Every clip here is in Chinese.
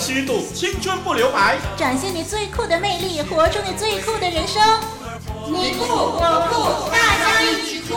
虚度，青春不留白，展现你最酷的魅力，活出你最酷的人生。你酷我酷，大家一起酷。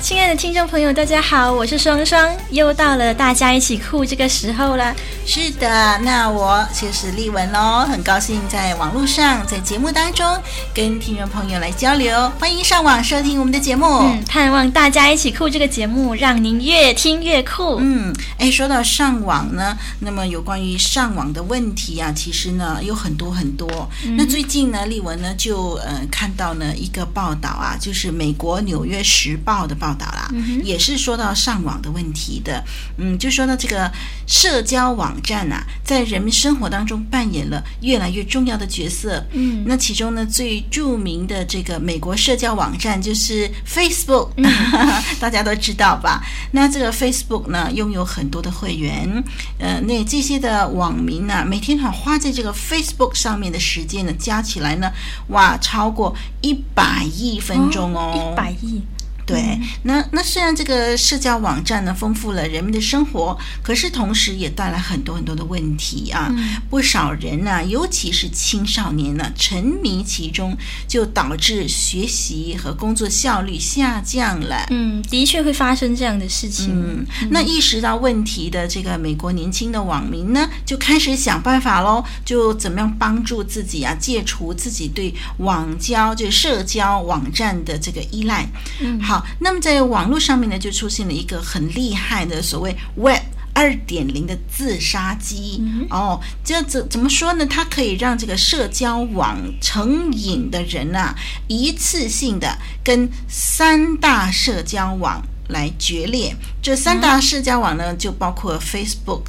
亲爱的听众朋友，大家好，我是双双，又到了大家一起酷这个时候了。是的，那我就是丽文喽，很高兴在网络上，在节目当中跟听众朋友来交流。欢迎上网收听我们的节目，嗯，盼望大家一起酷这个节目，让您越听越酷。嗯，哎，说到上网呢，那么有关于上网的问题啊，其实呢有很多很多。嗯、那最近呢，丽文呢就呃看到呢一个报道啊，就是美国《纽约时报》的报道。啦，也是说到上网的问题的，嗯，就说到这个社交网站啊，在人们生活当中扮演了越来越重要的角色，嗯，那其中呢最著名的这个美国社交网站就是 Facebook，嗯，大家都知道吧？那这个 Facebook 呢拥有很多的会员，呃，那这些的网民呢，啊，每天哈花在这个 Facebook 上面的时间呢，加起来呢，哇，超过一百亿分钟哦，一百亿。对，那那虽然这个社交网站呢丰富了人们的生活，可是同时也带来很多很多的问题啊。嗯、不少人呢、啊，尤其是青少年呢、啊，沉迷其中，就导致学习和工作效率下降了。嗯，的确会发生这样的事情。嗯，那意识到问题的这个美国年轻的网民呢，就开始想办法喽，就怎么样帮助自己啊，戒除自己对网交就社交网站的这个依赖。嗯，好。那么在网络上面呢，就出现了一个很厉害的所谓 Web 二点零的自杀机、嗯、哦，这怎怎么说呢？它可以让这个社交网成瘾的人啊，一次性的跟三大社交网来决裂。这三大社交网呢，就包括 Facebook、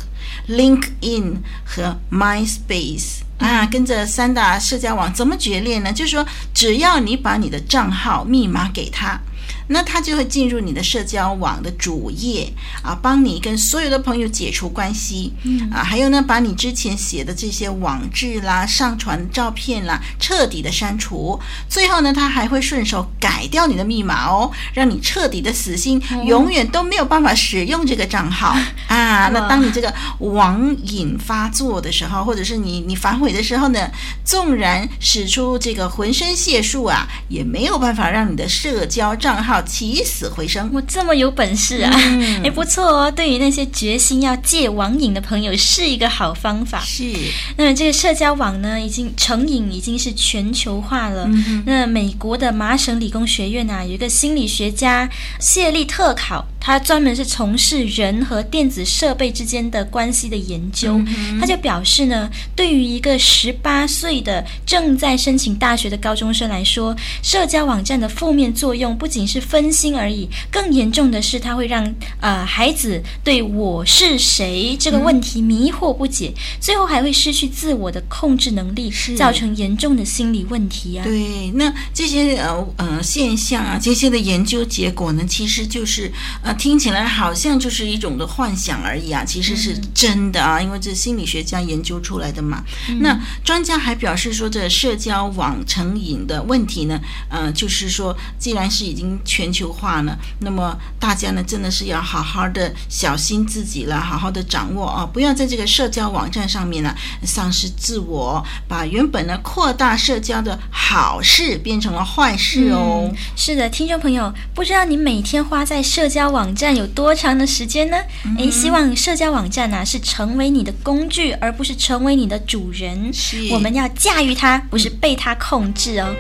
LinkedIn 和 MySpace 啊。跟这三大社交网怎么决裂呢？就是说，只要你把你的账号密码给他。那他就会进入你的社交网的主页啊，帮你跟所有的朋友解除关系，嗯啊，还有呢，把你之前写的这些网志啦、上传照片啦，彻底的删除。最后呢，他还会顺手改掉你的密码哦，让你彻底的死心，永远都没有办法使用这个账号 啊。那当你这个网瘾发作的时候，或者是你你反悔的时候呢，纵然使出这个浑身解数啊，也没有办法让你的社交账号。起死回生，我这么有本事啊！嗯、也 不错哦。对于那些决心要戒网瘾的朋友，是一个好方法。是。那么这个社交网呢，已经成瘾，已经是全球化了。嗯、那美国的麻省理工学院啊，有一个心理学家谢利特考。他专门是从事人和电子设备之间的关系的研究，他就表示呢，对于一个十八岁的正在申请大学的高中生来说，社交网站的负面作用不仅是分心而已，更严重的是，它会让呃孩子对我是谁这个问题迷惑不解，最后还会失去自我的控制能力，造成严重的心理问题啊。对，那这些呃呃现象啊，这些的研究结果呢，其实就是呃。听起来好像就是一种的幻想而已啊，其实是真的啊，因为这心理学家研究出来的嘛。嗯、那专家还表示说，这社交网成瘾的问题呢，呃，就是说，既然是已经全球化了，那么大家呢，真的是要好好的小心自己了，好好的掌握啊，不要在这个社交网站上面呢丧失自我，把原本呢扩大社交的好事变成了坏事哦。嗯、是的，听众朋友，不知道你每天花在社交网。网站有多长的时间呢？诶，希望社交网站呢、啊、是成为你的工具，而不是成为你的主人。是，我们要驾驭它，不是被它控制哦。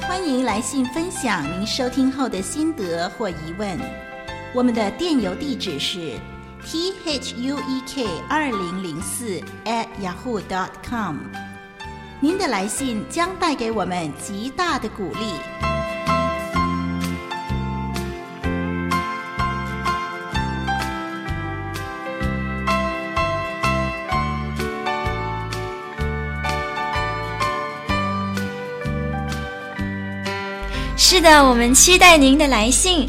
欢迎来信分享您收听后的心得或疑问。我们的电邮地址是 t h u e k 二零零四 at yahoo dot com。您的来信将带给我们极大的鼓励。是的，我们期待您的来信。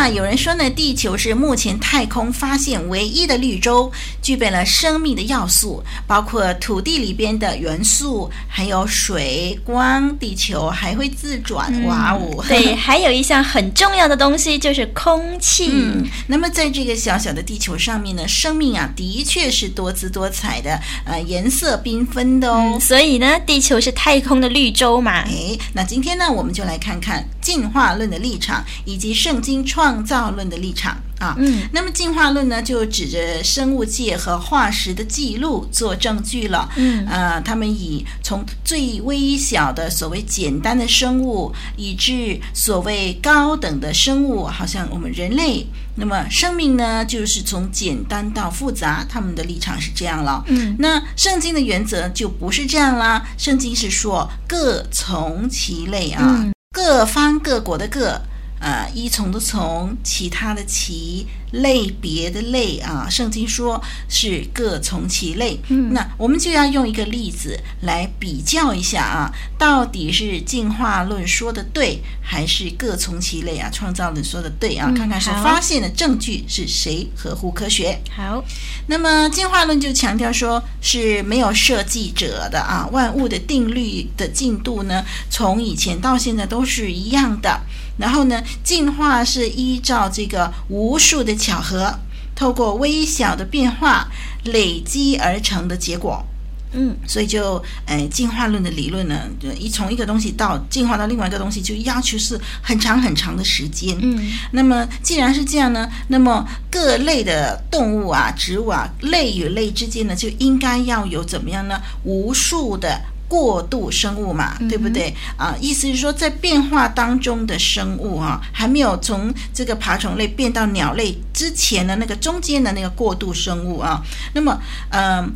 啊，有人说呢，地球是目前太空发现唯一的绿洲，具备了生命的要素，包括土地里边的元素，还有水、光。地球还会自转，嗯、哇哦！对，还有一项很重要的东西就是空气。嗯，那么在这个小小的地球上面呢，生命啊，的确是多姿多彩的，呃，颜色缤纷的哦。嗯、所以呢，地球是太空的绿洲嘛。哎，那今天呢，我们就来看看进化论的立场，以及圣经创。造论的立场啊，嗯，那么进化论呢，就指着生物界和化石的记录做证据了，嗯，呃，他们以从最微小的所谓简单的生物，以至所谓高等的生物，好像我们人类，那么生命呢，就是从简单到复杂，他们的立场是这样了，嗯，那圣经的原则就不是这样啦，圣经是说各从其类啊，嗯、各方各国的各。呃，依从的从，其他的其，类别的类啊，圣经说是各从其类。嗯，那我们就要用一个例子来比较一下啊，到底是进化论说的对，还是各从其类啊？创造论说的对啊？嗯，看看所发现的证据是谁合乎科学。好，那么进化论就强调说是没有设计者的啊，万物的定律的进度呢，从以前到现在都是一样的。然后呢，进化是依照这个无数的巧合，透过微小的变化累积而成的结果。嗯，所以就，呃，进化论的理论呢，就一从一个东西到进化到另外一个东西，就要求是很长很长的时间。嗯，那么既然是这样呢，那么各类的动物啊、植物啊，类与类之间呢，就应该要有怎么样呢？无数的。过渡生物嘛，对不对啊？意思是说，在变化当中的生物啊，还没有从这个爬虫类变到鸟类之前的那个中间的那个过渡生物啊，那么，嗯、呃。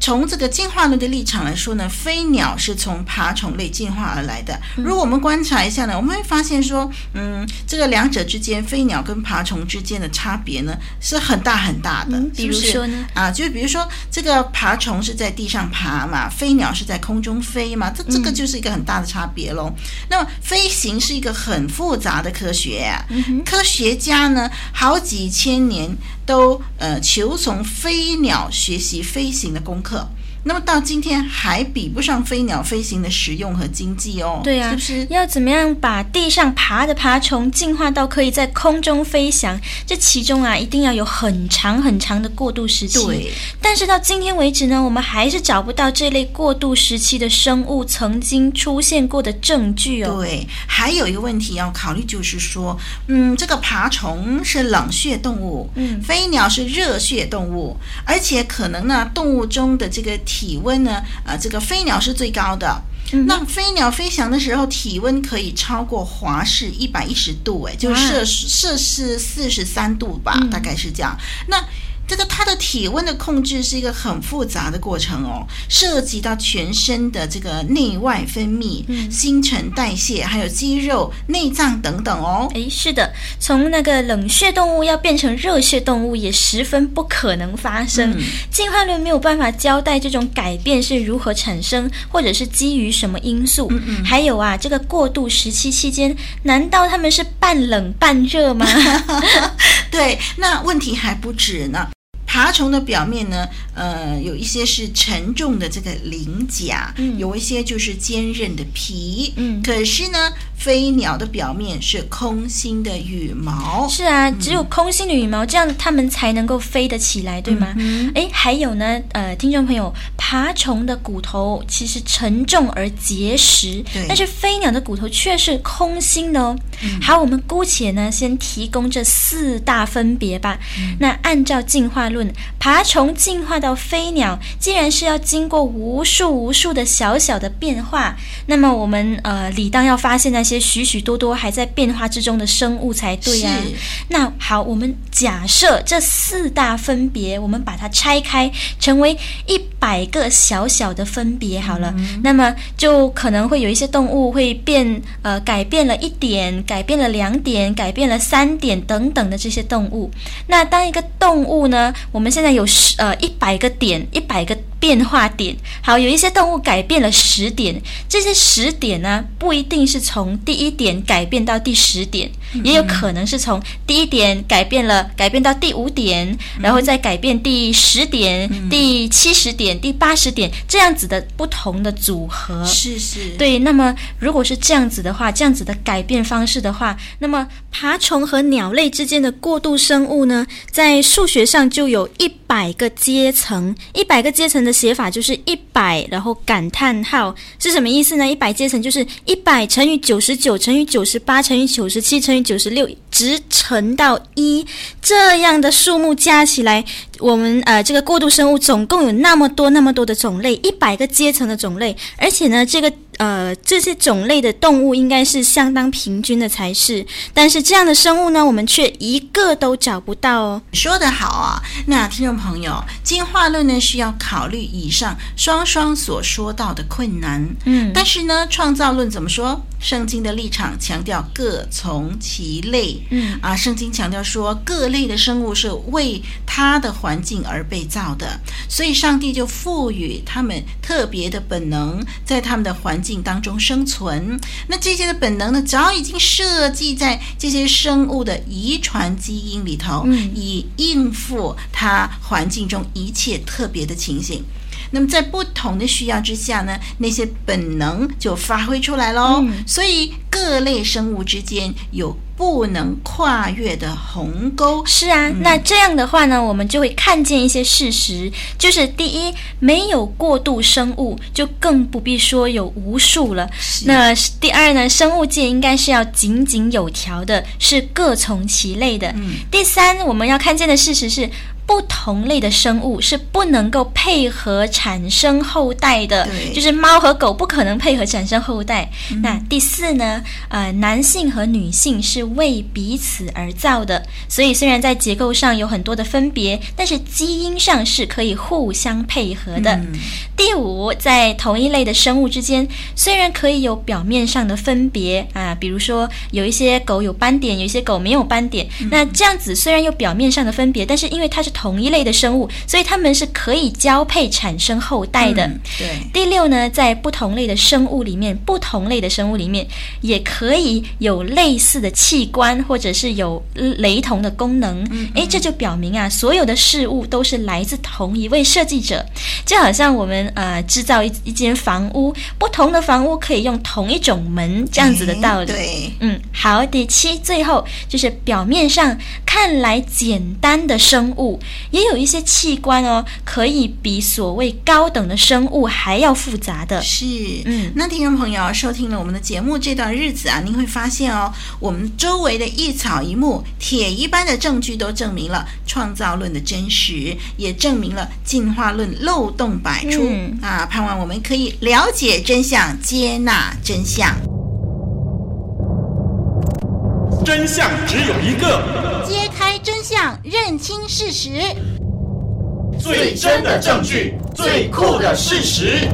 从这个进化论的立场来说呢，飞鸟是从爬虫类进化而来的。如果我们观察一下呢，我们会发现说，嗯，这个两者之间，飞鸟跟爬虫之间的差别呢是很大很大的。比如说呢，啊，就比如说这个爬虫是在地上爬嘛，飞鸟是在空中飞嘛，这这个就是一个很大的差别喽。那么飞行是一个很复杂的科学啊，科学家呢好几千年都呃求从飞鸟学习飞行的功课。课。那么到今天还比不上飞鸟飞行的实用和经济哦。对啊，是不是？要怎么样把地上爬的爬虫进化到可以在空中飞翔？这其中啊，一定要有很长很长的过渡时期。对。但是到今天为止呢，我们还是找不到这类过渡时期的生物曾经出现过的证据哦。对，还有一个问题要考虑，就是说，嗯，这个爬虫是冷血动物，嗯，飞鸟是热血动物，而且可能呢，动物中的这个。体温呢？呃，这个飞鸟是最高的。嗯、那飞鸟飞翔的时候，体温可以超过华氏一百一十度，哎，就是摄摄氏四十三度吧，嗯、大概是这样。那这个它的体温的控制是一个很复杂的过程哦，涉及到全身的这个内外分泌、嗯、新陈代谢，还有肌肉、内脏等等哦。诶，是的，从那个冷血动物要变成热血动物也十分不可能发生。嗯、进化论没有办法交代这种改变是如何产生，或者是基于什么因素。嗯嗯。还有啊，这个过渡时期期间，难道他们是半冷半热吗？对，那问题还不止呢。爬虫的表面呢，呃，有一些是沉重的这个鳞甲，嗯，有一些就是坚韧的皮，嗯，可是呢，飞鸟的表面是空心的羽毛。是啊，只有空心的羽毛，这样它们才能够飞得起来，对吗？哎、嗯嗯，还有呢，呃，听众朋友，爬虫的骨头其实沉重而结实，对，但是飞鸟的骨头却是空心的哦。嗯、好，我们姑且呢先提供这四大分别吧。嗯、那按照进化论，爬虫进化到飞鸟，既然是要经过无数无数的小小的变化，那么我们呃理当要发现那些许许多多还在变化之中的生物才对啊。那好，我们假设这四大分别，我们把它拆开，成为一百个小小的分别好了。嗯、那么就可能会有一些动物会变，呃，改变了一点，改变了两点，改变了三点等等的这些动物。那当一个动物呢，我们现在有十呃一百个点，一百个。变化点，好，有一些动物改变了十点，这些十点呢，不一定是从第一点改变到第十点，嗯、也有可能是从第一点改变了，改变到第五点，然后再改变第十点、嗯、第七十点、第八十点，这样子的不同的组合。是是，对。那么如果是这样子的话，这样子的改变方式的话，那么爬虫和鸟类之间的过渡生物呢，在数学上就有一百个阶层，一百个阶层的。写法就是一百，然后感叹号是什么意思呢？一百阶层就是一百乘以九十九乘以九十八乘以九十七乘以九十六，直乘到一，这样的数目加起来，我们呃这个过渡生物总共有那么多那么多的种类，一百个阶层的种类，而且呢这个。呃，这些种类的动物应该是相当平均的才是，但是这样的生物呢，我们却一个都找不到哦。说得好啊！那听众朋友，进化论呢需要考虑以上双双所说到的困难，嗯，但是呢，创造论怎么说？圣经的立场强调各从其类，嗯啊，圣经强调说各类的生物是为它的环境而被造的，所以上帝就赋予他们特别的本能，在他们的环境。当中生存，那这些的本能呢，早已经设计在这些生物的遗传基因里头，嗯、以应付它环境中一切特别的情形。那么在不同的需要之下呢，那些本能就发挥出来喽。嗯、所以各类生物之间有不能跨越的鸿沟。是啊，嗯、那这样的话呢，我们就会看见一些事实，就是第一，没有过度生物，就更不必说有无数了。那第二呢，生物界应该是要井井有条的，是各从其类的。嗯、第三，我们要看见的事实是。不同类的生物是不能够配合产生后代的，就是猫和狗不可能配合产生后代。嗯、那第四呢？呃，男性和女性是为彼此而造的，所以虽然在结构上有很多的分别，但是基因上是可以互相配合的。嗯、第五，在同一类的生物之间，虽然可以有表面上的分别啊，比如说有一些狗有斑点，有一些狗没有斑点，嗯、那这样子虽然有表面上的分别，但是因为它是同一类的生物，所以它们是可以交配产生后代的。嗯、对。第六呢，在不同类的生物里面，不同类的生物里面也可以有类似的器官，或者是有雷同的功能。嗯，嗯。诶，这就表明啊，所有的事物都是来自同一位设计者。就好像我们呃制造一一间房屋，不同的房屋可以用同一种门这样子的道理。对。嗯，好。第七，最后就是表面上看来简单的生物。也有一些器官哦，可以比所谓高等的生物还要复杂的。是，嗯，那听众朋友收听了我们的节目这段日子啊，您会发现哦，我们周围的一草一木，铁一般的证据都证明了创造论的真实，也证明了进化论漏洞百出、嗯、啊！盼望我们可以了解真相，接纳真相。真相只有一个，揭开真相，认清事实，最真的证据，最酷的事实。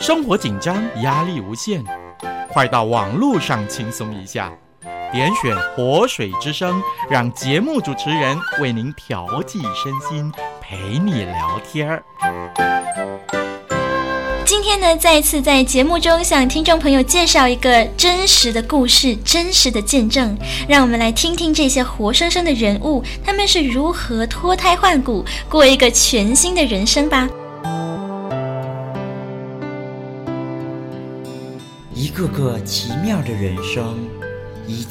生活紧张，压力无限，快到网络上轻松一下。点选活水之声，让节目主持人为您调剂身心，陪你聊天儿。今天呢，再次在节目中向听众朋友介绍一个真实的故事、真实的见证，让我们来听听这些活生生的人物，他们是如何脱胎换骨，过一个全新的人生吧。一个个奇妙的人生，一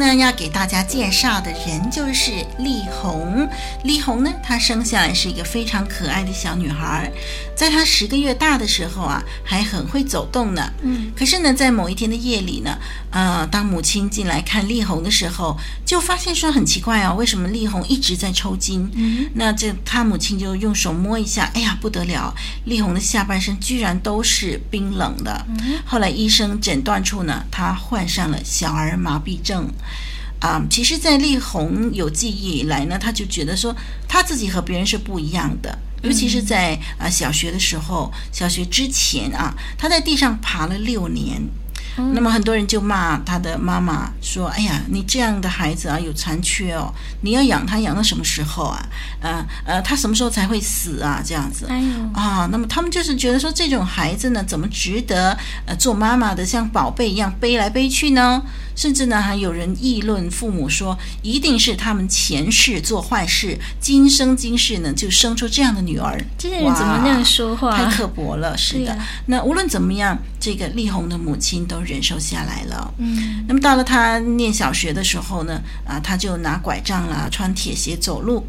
呢，要给大家介绍的人就是丽红。丽红呢，她生下来是一个非常可爱的小女孩，在她十个月大的时候啊，还很会走动呢。嗯，可是呢，在某一天的夜里呢，呃，当母亲进来看丽红的时候，就发现说很奇怪哦，为什么丽红一直在抽筋？嗯，那这她母亲就用手摸一下，哎呀，不得了，丽红的下半身居然都是冰冷的。嗯，后来医生诊断出呢，她患上了小儿麻痹症。啊、嗯，其实，在丽红有记忆以来呢，她就觉得说，她自己和别人是不一样的。尤其是在啊小学的时候，小学之前啊，他在地上爬了六年。那么很多人就骂他的妈妈说：“哎呀，你这样的孩子啊，有残缺哦，你要养他养到什么时候啊？呃呃，他什么时候才会死啊？这样子，哎啊，那么他们就是觉得说，这种孩子呢，怎么值得呃做妈妈的像宝贝一样背来背去呢？甚至呢，还有人议论父母说，一定是他们前世做坏事，今生今世呢就生出这样的女儿。这些人怎么那样说话？太刻薄了，是的。啊、那无论怎么样，这个丽红的母亲都。忍受下来了。嗯，那么到了她念小学的时候呢，啊，她就拿拐杖啦，穿铁鞋走路。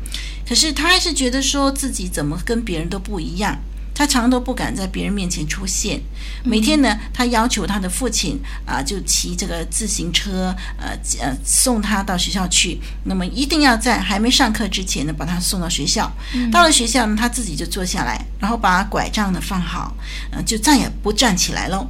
可是她还是觉得说自己怎么跟别人都不一样。他常都不敢在别人面前出现。每天呢，他要求他的父亲啊，就骑这个自行车，呃呃，送他到学校去。那么一定要在还没上课之前呢，把他送到学校。到了学校呢，他自己就坐下来，然后把拐杖呢放好，呃，就再也不站起来喽。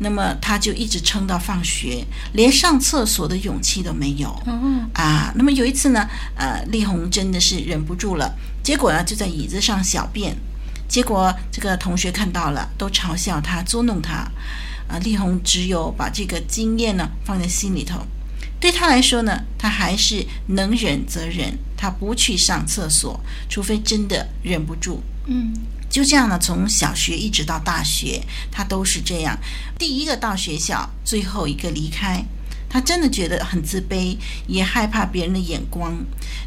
那么他就一直撑到放学，连上厕所的勇气都没有。嗯啊，那么有一次呢，呃，丽红真的是忍不住了，结果呢就在椅子上小便，结果这个同学看到了，都嘲笑他，捉弄他。啊，丽红只有把这个经验呢放在心里头，对他来说呢，他还是能忍则忍，他不去上厕所，除非真的忍不住。嗯。就这样呢，从小学一直到大学，他都是这样。第一个到学校，最后一个离开。他真的觉得很自卑，也害怕别人的眼光。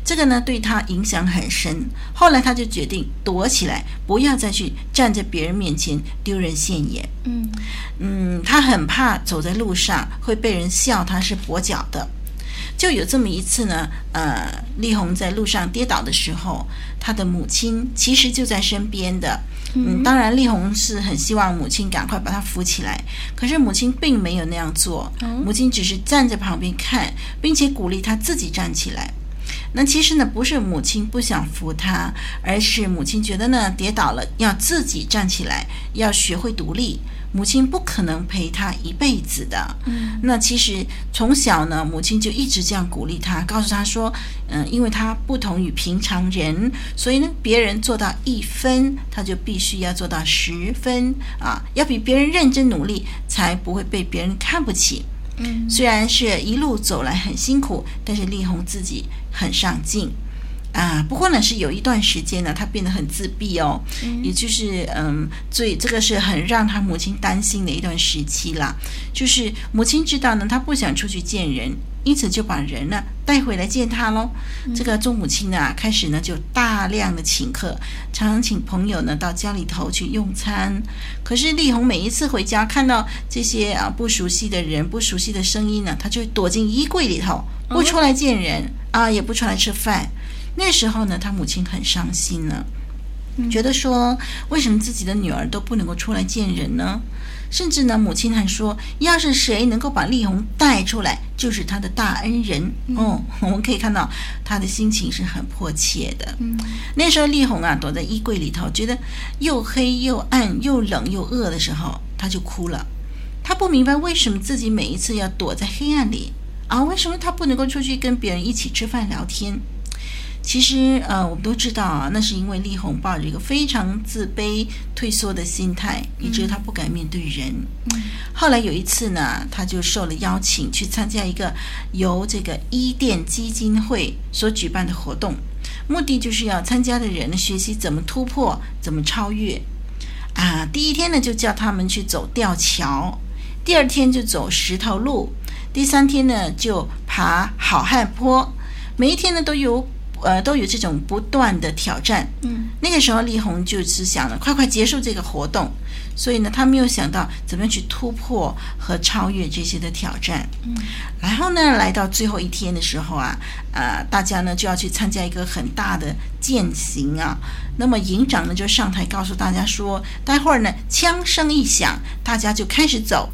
这个呢，对他影响很深。后来他就决定躲起来，不要再去站在别人面前丢人现眼。嗯嗯，他很怕走在路上会被人笑他是跛脚的。就有这么一次呢，呃，丽红在路上跌倒的时候，她的母亲其实就在身边的。嗯，当然，丽红是很希望母亲赶快把她扶起来，可是母亲并没有那样做，母亲只是站在旁边看，并且鼓励她自己站起来。那其实呢，不是母亲不想扶她，而是母亲觉得呢，跌倒了要自己站起来，要学会独立。母亲不可能陪他一辈子的。嗯，那其实从小呢，母亲就一直这样鼓励他，告诉他说，嗯，因为他不同于平常人，所以呢，别人做到一分，他就必须要做到十分啊，要比别人认真努力，才不会被别人看不起。嗯，虽然是一路走来很辛苦，但是丽红自己很上进。啊，不过呢，是有一段时间呢，他变得很自闭哦，嗯、也就是嗯，最这个是很让他母亲担心的一段时期啦。就是母亲知道呢，他不想出去见人，因此就把人呢带回来见他喽。嗯、这个做母亲呢，开始呢就大量的请客，常常请朋友呢到家里头去用餐。可是丽红每一次回家，看到这些啊不熟悉的人、不熟悉的声音呢，他就躲进衣柜里头，不出来见人、哦、啊，也不出来吃饭。那时候呢，他母亲很伤心呢，觉得说，为什么自己的女儿都不能够出来见人呢？甚至呢，母亲还说，要是谁能够把丽红带出来，就是他的大恩人。嗯、哦，我们可以看到他的心情是很迫切的。嗯，那时候丽红啊躲在衣柜里头，觉得又黑又暗又冷又饿的时候，他就哭了。他不明白为什么自己每一次要躲在黑暗里啊？为什么他不能够出去跟别人一起吃饭聊天？其实，呃，我们都知道啊，那是因为丽红抱着一个非常自卑、退缩的心态，以至于他不敢面对人。嗯。后来有一次呢，他就受了邀请去参加一个由这个伊甸基金会所举办的活动，目的就是要参加的人学习怎么突破、怎么超越。啊，第一天呢，就叫他们去走吊桥，第二天就走石头路，第三天呢就爬好汉坡，每一天呢都有。呃，都有这种不断的挑战。嗯，那个时候丽红就是想了快快结束这个活动，所以呢，他没有想到怎么样去突破和超越这些的挑战。嗯，然后呢，来到最后一天的时候啊，呃，大家呢就要去参加一个很大的践行啊。那么营长呢就上台告诉大家说，待会儿呢枪声一响，大家就开始走。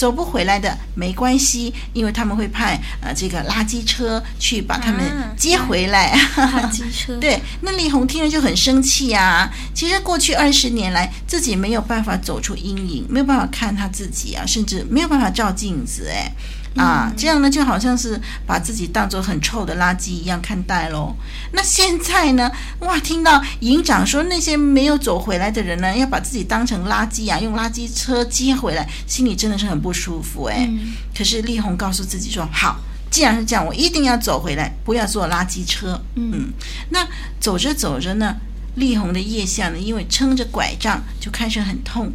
走不回来的没关系，因为他们会派呃这个垃圾车去把他们接回来。啊、垃圾车 对，那李红听了就很生气啊。其实过去二十年来，自己没有办法走出阴影，没有办法看他自己啊，甚至没有办法照镜子，哎。啊，这样呢，就好像是把自己当做很臭的垃圾一样看待喽。那现在呢，哇，听到营长说那些没有走回来的人呢，要把自己当成垃圾啊，用垃圾车接回来，心里真的是很不舒服哎。嗯、可是丽红告诉自己说：“好，既然是这样，我一定要走回来，不要坐垃圾车。”嗯，那走着走着呢，丽红的腋下呢，因为撑着拐杖，就开始很痛。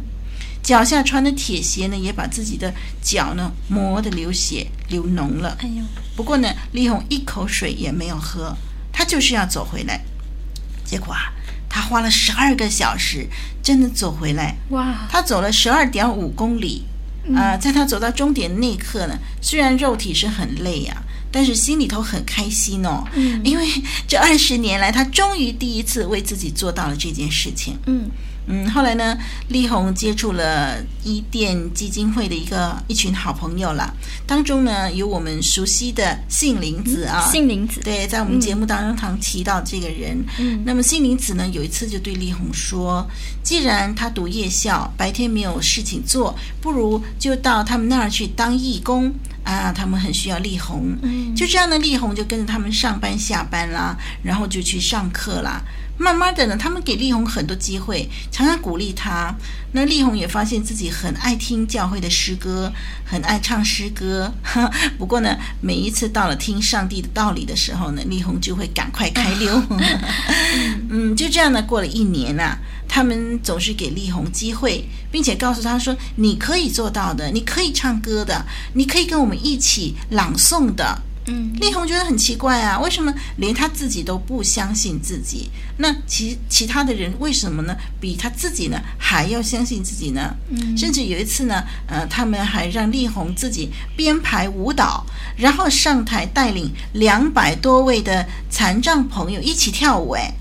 脚下穿的铁鞋呢，也把自己的脚呢磨得流血流脓了。哎呦！不过呢，丽红一口水也没有喝，她就是要走回来。结果啊，她花了十二个小时，真的走回来。哇！她走了十二点五公里。啊、呃，在她走到终点那一刻呢，虽然肉体是很累呀、啊，但是心里头很开心哦。嗯。因为这二十年来，他终于第一次为自己做到了这件事情。嗯。嗯，后来呢，丽红接触了伊甸基金会的一个一群好朋友啦，当中呢有我们熟悉的杏林子啊，杏林子，对，在我们节目当中常提到这个人。嗯，那么杏林子呢有一次就对丽红说，既然他读夜校，白天没有事情做，不如就到他们那儿去当义工啊，他们很需要丽红。嗯，就这样呢，丽红就跟着他们上班下班啦，然后就去上课啦。慢慢的呢，他们给丽红很多机会，常常鼓励她。那丽红也发现自己很爱听教会的诗歌，很爱唱诗歌。不过呢，每一次到了听上帝的道理的时候呢，丽红就会赶快开溜。嗯，就这样呢，过了一年啊，他们总是给丽红机会，并且告诉她说：“你可以做到的，你可以唱歌的，你可以跟我们一起朗诵的。”嗯，丽红觉得很奇怪啊，为什么连他自己都不相信自己？那其其他的人为什么呢？比他自己呢还要相信自己呢？嗯，甚至有一次呢，呃，他们还让丽红自己编排舞蹈，然后上台带领两百多位的残障朋友一起跳舞。哎，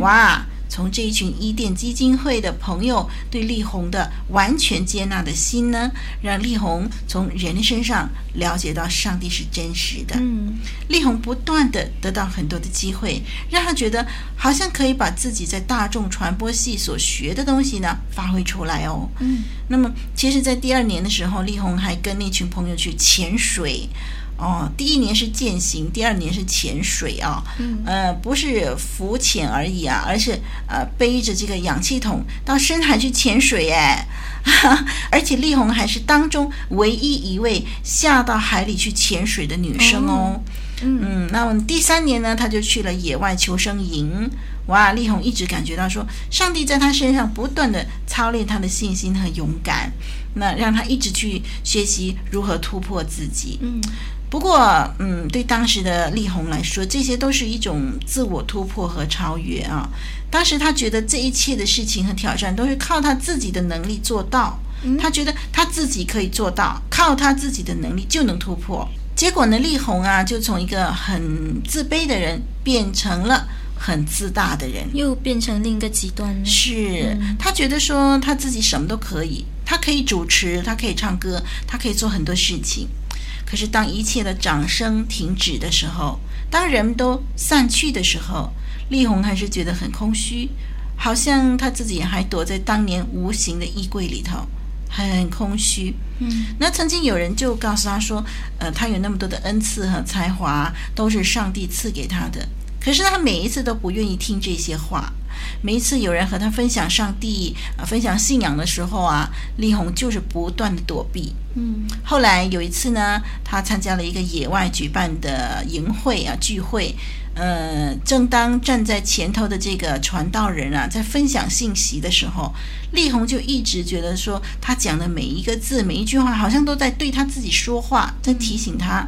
哇！从这一群伊甸基金会的朋友对丽红的完全接纳的心呢，让丽红从人身上了解到上帝是真实的。嗯，丽红不断地得到很多的机会，让她觉得好像可以把自己在大众传播系所学的东西呢发挥出来哦。嗯，那么其实，在第二年的时候，丽红还跟那群朋友去潜水。哦，第一年是践行，第二年是潜水啊。嗯，呃，不是浮潜而已啊，而是呃背着这个氧气筒到深海去潜水哎。而且丽红还是当中唯一一位下到海里去潜水的女生哦。嗯，嗯，那么第三年呢，她就去了野外求生营。哇，丽红一直感觉到说，上帝在她身上不断地操练她的信心和勇敢，那让她一直去学习如何突破自己。嗯。不过，嗯，对当时的力宏来说，这些都是一种自我突破和超越啊。当时他觉得这一切的事情和挑战都是靠他自己的能力做到，他觉得他自己可以做到，靠他自己的能力就能突破。结果呢，力宏啊，就从一个很自卑的人变成了很自大的人，又变成另一个极端。是，他觉得说他自己什么都可以，他可以主持，他可以唱歌，他可以做很多事情。可是当一切的掌声停止的时候，当人们都散去的时候，丽红还是觉得很空虚，好像她自己还躲在当年无形的衣柜里头，很空虚。嗯，那曾经有人就告诉她说，呃，她有那么多的恩赐和才华，都是上帝赐给她的。可是他每一次都不愿意听这些话。每一次有人和他分享上帝啊，分享信仰的时候啊，丽红就是不断的躲避。嗯，后来有一次呢，他参加了一个野外举办的营会啊聚会，呃，正当站在前头的这个传道人啊在分享信息的时候，丽红就一直觉得说，他讲的每一个字、每一句话，好像都在对他自己说话，在提醒他。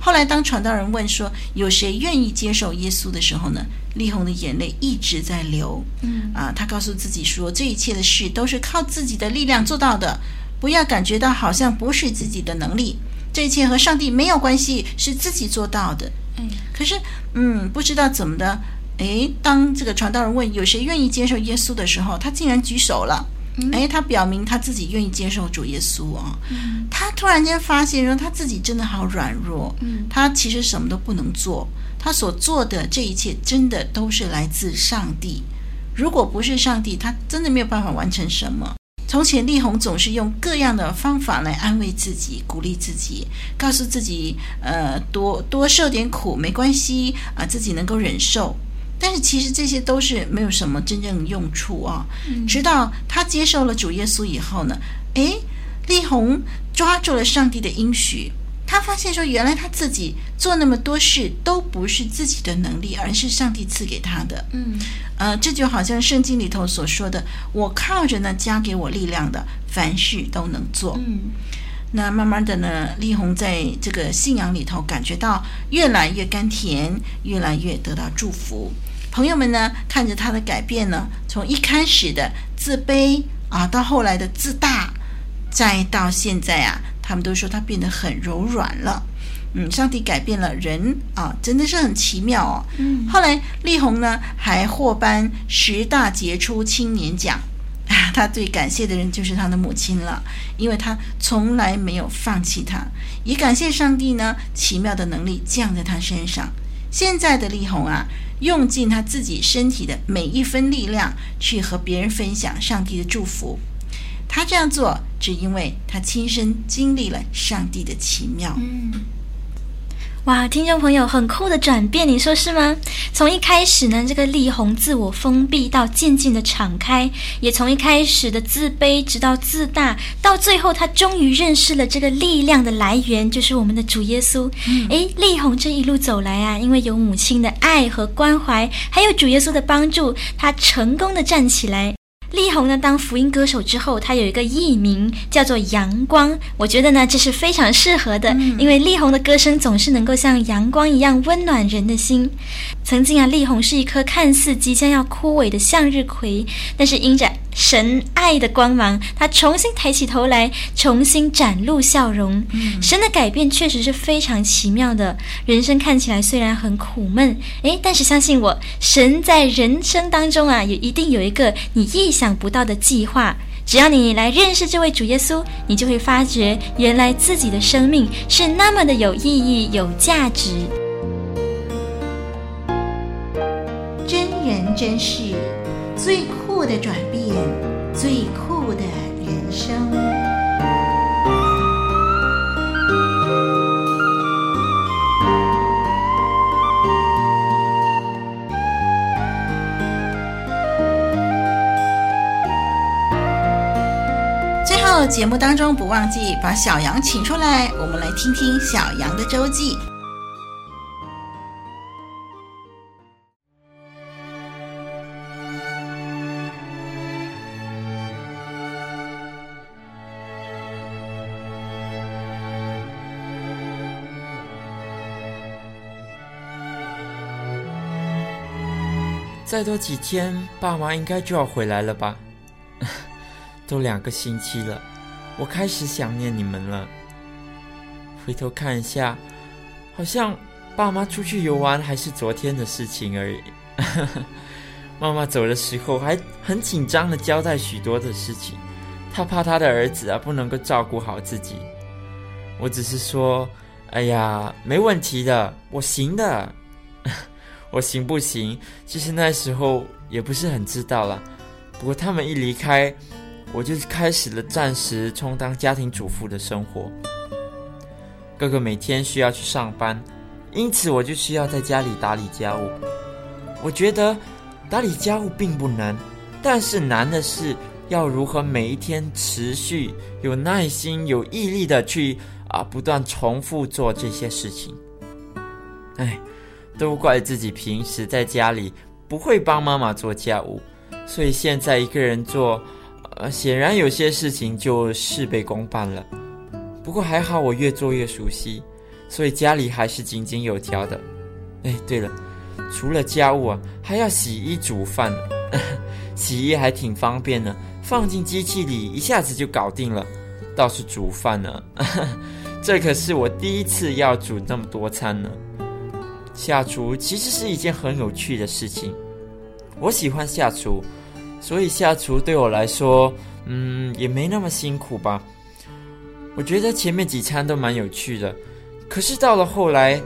后来，当传道人问说有谁愿意接受耶稣的时候呢，丽红的眼泪一直在流。嗯啊，她告诉自己说，这一切的事都是靠自己的力量做到的，不要感觉到好像不是自己的能力，这一切和上帝没有关系，是自己做到的。嗯，可是，嗯，不知道怎么的，诶，当这个传道人问有谁愿意接受耶稣的时候，他竟然举手了。哎，他表明他自己愿意接受主耶稣哦。嗯，他突然间发现说他自己真的好软弱。嗯，他其实什么都不能做，他所做的这一切真的都是来自上帝。如果不是上帝，他真的没有办法完成什么。从前丽红总是用各样的方法来安慰自己、鼓励自己，告诉自己，呃，多多受点苦没关系啊，自己能够忍受。但是其实这些都是没有什么真正用处啊。直到他接受了主耶稣以后呢，诶，丽红抓住了上帝的应许，他发现说，原来他自己做那么多事都不是自己的能力，而是上帝赐给他的。嗯，呃，这就好像圣经里头所说的：“我靠着那加给我力量的，凡事都能做。”嗯，那慢慢的呢，丽红在这个信仰里头感觉到越来越甘甜，越来越得到祝福。朋友们呢，看着他的改变呢，从一开始的自卑啊，到后来的自大，再到现在啊，他们都说他变得很柔软了。嗯，上帝改变了人啊，真的是很奇妙哦。嗯，后来丽红呢，还获颁十大杰出青年奖啊。他最感谢的人就是他的母亲了，因为他从来没有放弃他，也感谢上帝呢，奇妙的能力降在他身上。现在的丽红啊。用尽他自己身体的每一分力量去和别人分享上帝的祝福。他这样做，只因为他亲身经历了上帝的奇妙。哇，听众朋友，很酷的转变，你说是吗？从一开始呢，这个力宏自我封闭，到渐渐的敞开；也从一开始的自卑，直到自大，到最后，他终于认识了这个力量的来源，就是我们的主耶稣。嗯，诶，丽红这一路走来啊，因为有母亲的爱和关怀，还有主耶稣的帮助，他成功的站起来。丽红呢，当福音歌手之后，他有一个艺名叫做阳光。我觉得呢，这是非常适合的，嗯、因为力宏的歌声总是能够像阳光一样温暖人的心。曾经啊，力宏是一颗看似即将要枯萎的向日葵，但是因着神爱的光芒，他重新抬起头来，重新展露笑容。嗯、神的改变确实是非常奇妙的。人生看起来虽然很苦闷，诶，但是相信我，神在人生当中啊，也一定有一个你意想不到的计划。只要你来认识这位主耶稣，你就会发觉，原来自己的生命是那么的有意义、有价值。真人真事，最酷的转变，最酷的人生。最后，节目当中不忘记把小羊请出来，我们来听听小羊的周记。再多几天，爸妈应该就要回来了吧？都两个星期了，我开始想念你们了。回头看一下，好像爸妈出去游玩还是昨天的事情而已。妈妈走的时候还很紧张地交代许多的事情，她怕她的儿子啊不能够照顾好自己。我只是说，哎呀，没问题的，我行的。我行不行？其实那时候也不是很知道了。不过他们一离开，我就开始了暂时充当家庭主妇的生活。哥哥每天需要去上班，因此我就需要在家里打理家务。我觉得打理家务并不难，但是难的是要如何每一天持续、有耐心、有毅力的去啊不断重复做这些事情。哎。都怪自己平时在家里不会帮妈妈做家务，所以现在一个人做，呃，显然有些事情就事倍功半了。不过还好，我越做越熟悉，所以家里还是井井有条的。哎，对了，除了家务啊，还要洗衣煮饭，洗衣还挺方便的，放进机器里一下子就搞定了。倒是煮饭呢，这可是我第一次要煮那么多餐呢。下厨其实是一件很有趣的事情，我喜欢下厨，所以下厨对我来说，嗯，也没那么辛苦吧。我觉得前面几餐都蛮有趣的，可是到了后来，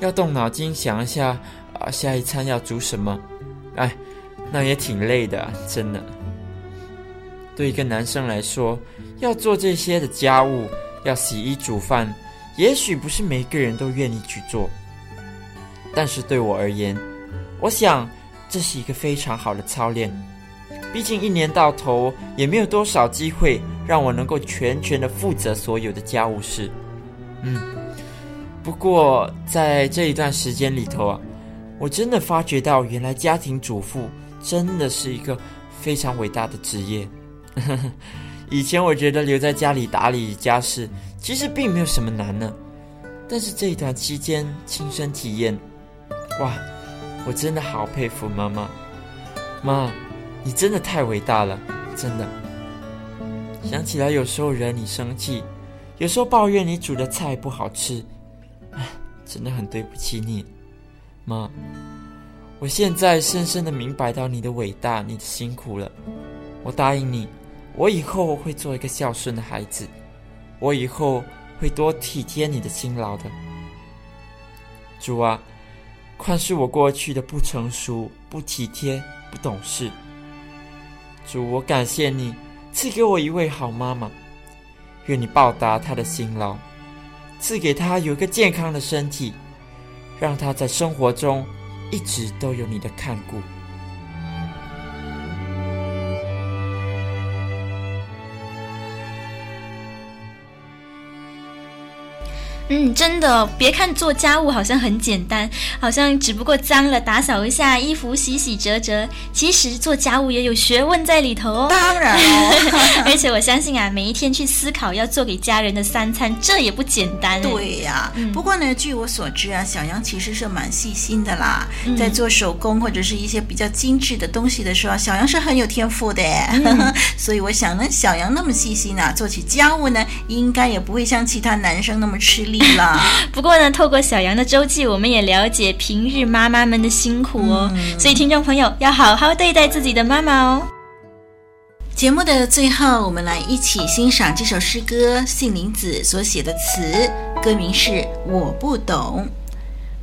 要动脑筋想一下啊，下一餐要煮什么，哎，那也挺累的，真的。对一个男生来说，要做这些的家务，要洗衣煮饭，也许不是每个人都愿意去做。但是对我而言，我想这是一个非常好的操练。毕竟一年到头也没有多少机会让我能够全权的负责所有的家务事。嗯，不过在这一段时间里头啊，我真的发觉到，原来家庭主妇真的是一个非常伟大的职业。以前我觉得留在家里打理家事其实并没有什么难呢，但是这一段期间亲身体验。哇，我真的好佩服妈妈，妈，你真的太伟大了，真的。想起来有时候惹你生气，有时候抱怨你煮的菜不好吃，真的很对不起你，妈。我现在深深的明白到你的伟大，你的辛苦了。我答应你，我以后会做一个孝顺的孩子，我以后会多体贴你的辛劳的。主啊。宽恕我过去的不成熟、不体贴、不懂事。主，我感谢你赐给我一位好妈妈，愿你报答她的辛劳，赐给她有一个健康的身体，让她在生活中一直都有你的看顾。嗯，真的，别看做家务好像很简单，好像只不过脏了打扫一下，衣服洗洗折折。其实做家务也有学问在里头哦。当然哦，而且我相信啊，每一天去思考要做给家人的三餐，这也不简单。对呀、啊，嗯、不过呢，据我所知啊，小杨其实是蛮细心的啦，嗯、在做手工或者是一些比较精致的东西的时候，小杨是很有天赋的。嗯、所以我想呢，小杨那么细心啊，做起家务呢，应该也不会像其他男生那么吃力。不过呢，透过小杨的周记，我们也了解平日妈妈们的辛苦哦。嗯、所以听众朋友要好好对待自己的妈妈哦。节目的最后，我们来一起欣赏这首诗歌，杏林子所写的词，歌名是《我不懂》。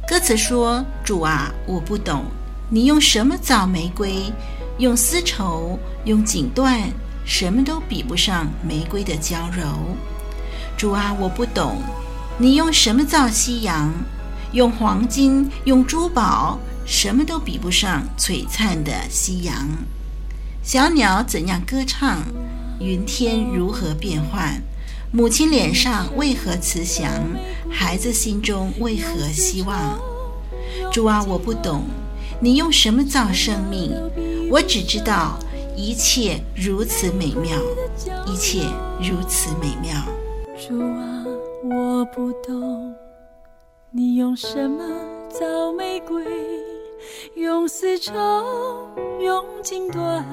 歌词说：“主啊，我不懂，你用什么造玫瑰？用丝绸，用锦缎，什么都比不上玫瑰的娇柔。主啊，我不懂。”你用什么造夕阳？用黄金，用珠宝，什么都比不上璀璨的夕阳。小鸟怎样歌唱？云天如何变幻？母亲脸上为何慈祥？孩子心中为何希望？主啊，我不懂，你用什么造生命？我只知道一切如此美妙，一切如此美妙。主啊。我不懂，你用什么造玫瑰？用丝绸，用金缎，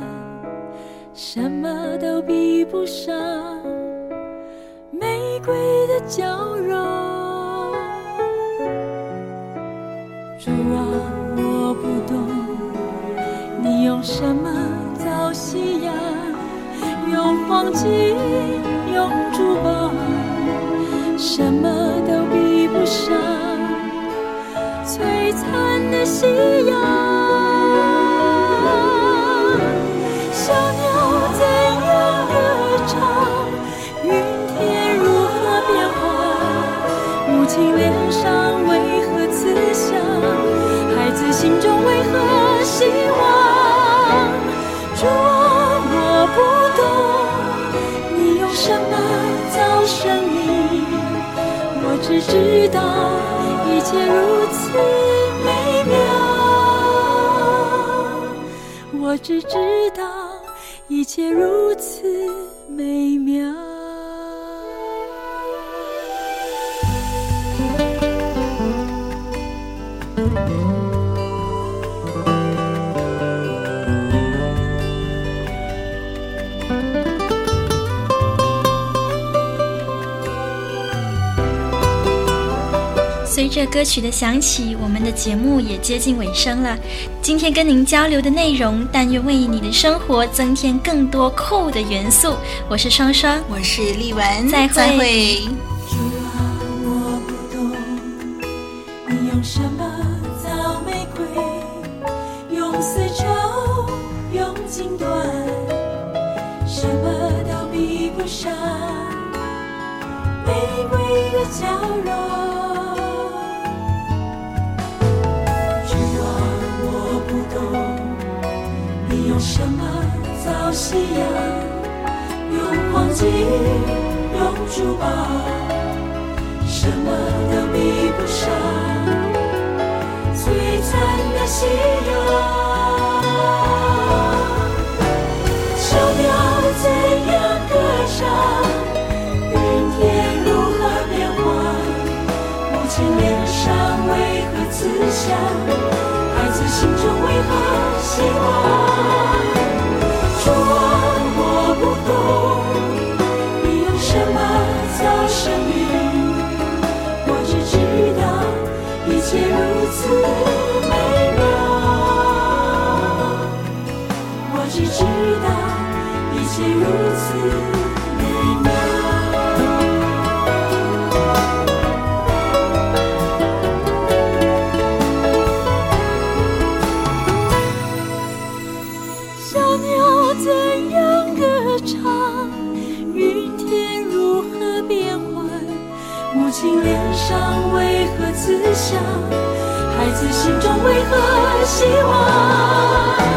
什么都比不上玫瑰的娇柔。主啊，我不懂，你用什么造夕阳？用黄金，用珠宝。什么都比不上璀璨的夕阳。歌曲的响起，我们的节目也接近尾声了。今天跟您交流的内容，但愿为你的生活增添更多酷的元素。我是双双，我是丽文，再会。再会。主啊，我不懂，你用什么造玫瑰？用丝绸，用金短，什么都比不上玫瑰的娇柔。夕阳？用黄金，用珠宝，什么都比不上璀璨的夕阳。小鸟怎样歌唱？云天如何变幻？母亲脸上为何慈祥？孩子心中为何希望？孩子心中为何希望？